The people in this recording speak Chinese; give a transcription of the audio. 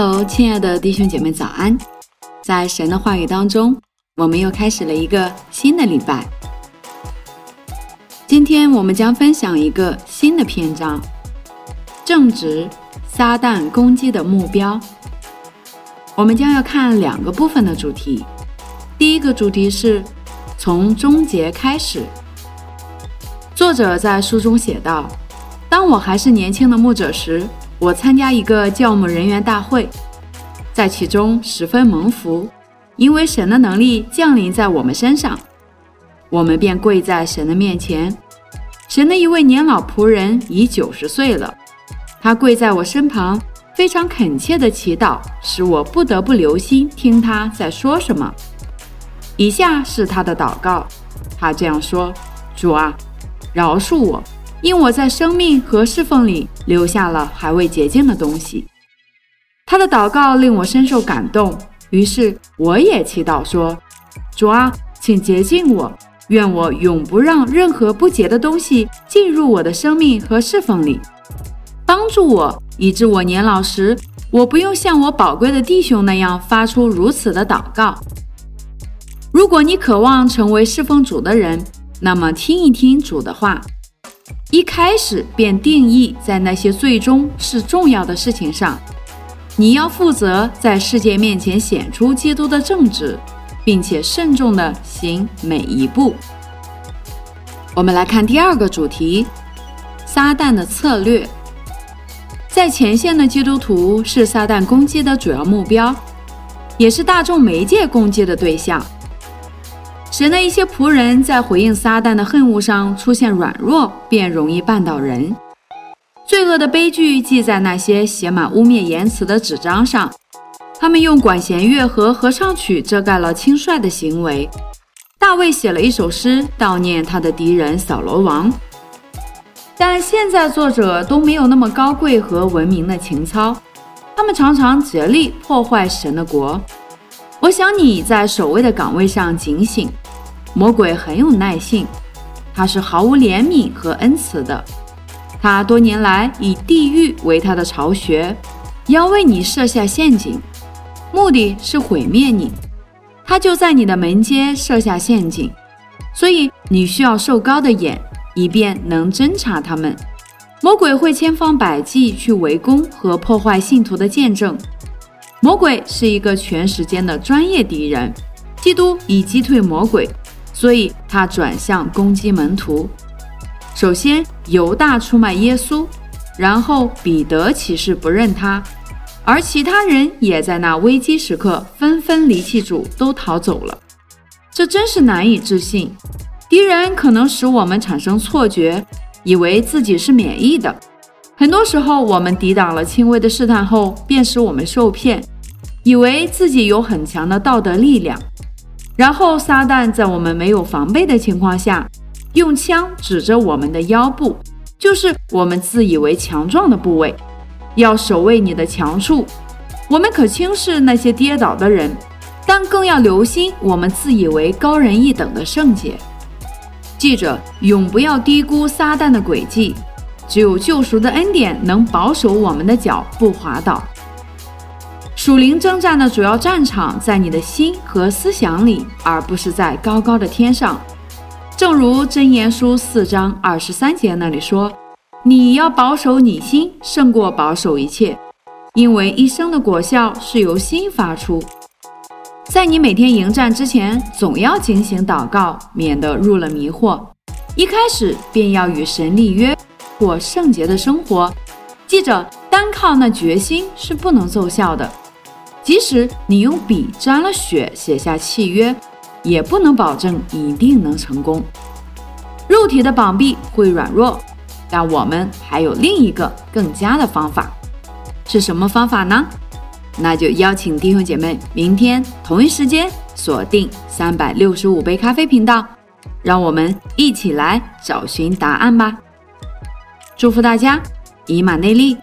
Hello，亲爱的弟兄姐妹，早安！在神的话语当中，我们又开始了一个新的礼拜。今天我们将分享一个新的篇章：正直撒旦攻击的目标。我们将要看两个部分的主题。第一个主题是从终结开始。作者在书中写道：“当我还是年轻的牧者时。”我参加一个教牧人员大会，在其中十分蒙福，因为神的能力降临在我们身上，我们便跪在神的面前。神的一位年老仆人已九十岁了，他跪在我身旁，非常恳切的祈祷，使我不得不留心听他在说什么。以下是他的祷告，他这样说：“主啊，饶恕我。”因我在生命和侍奉里留下了还未洁净的东西，他的祷告令我深受感动。于是我也祈祷说：“主啊，请洁净我，愿我永不让任何不洁的东西进入我的生命和侍奉里。帮助我，以致我年老时，我不用像我宝贵的弟兄那样发出如此的祷告。如果你渴望成为侍奉主的人，那么听一听主的话。”一开始便定义在那些最终是重要的事情上，你要负责在世界面前显出基督的正直，并且慎重地行每一步。我们来看第二个主题：撒旦的策略。在前线的基督徒是撒旦攻击的主要目标，也是大众媒介攻击的对象。神的一些仆人在回应撒旦的恨恶上出现软弱，便容易绊倒人。罪恶的悲剧记在那些写满污蔑言辞的纸张上。他们用管弦乐和合唱曲遮盖了轻率的行为。大卫写了一首诗悼念他的敌人扫罗王，但现在作者都没有那么高贵和文明的情操。他们常常竭力破坏神的国。我想你在守卫的岗位上警醒。魔鬼很有耐性，他是毫无怜悯和恩慈的。他多年来以地狱为他的巢穴，要为你设下陷阱，目的是毁灭你。他就在你的门阶设下陷阱，所以你需要瘦高的眼，以便能侦察他们。魔鬼会千方百计去围攻和破坏信徒的见证。魔鬼是一个全时间的专业敌人。基督已击退魔鬼。所以他转向攻击门徒。首先，犹大出卖耶稣，然后彼得其实不认他，而其他人也在那危机时刻纷纷离弃主，都逃走了。这真是难以置信。敌人可能使我们产生错觉，以为自己是免疫的。很多时候，我们抵挡了轻微的试探后，便使我们受骗，以为自己有很强的道德力量。然后，撒旦在我们没有防备的情况下，用枪指着我们的腰部，就是我们自以为强壮的部位，要守卫你的强处。我们可轻视那些跌倒的人，但更要留心我们自以为高人一等的圣洁。记着，永不要低估撒旦的诡计。只有救赎的恩典能保守我们的脚不滑倒。属灵征战的主要战场在你的心和思想里，而不是在高高的天上。正如箴言书四章二十三节那里说：“你要保守你心，胜过保守一切，因为一生的果效是由心发出。”在你每天迎战之前，总要警醒祷告，免得入了迷惑。一开始便要与神立约，过圣洁的生活。记着，单靠那决心是不能奏效的。即使你用笔沾了血写下契约，也不能保证一定能成功。肉体的膀臂会软弱，但我们还有另一个更佳的方法，是什么方法呢？那就邀请弟兄姐妹明天同一时间锁定三百六十五杯咖啡频道，让我们一起来找寻答案吧。祝福大家，以马内利。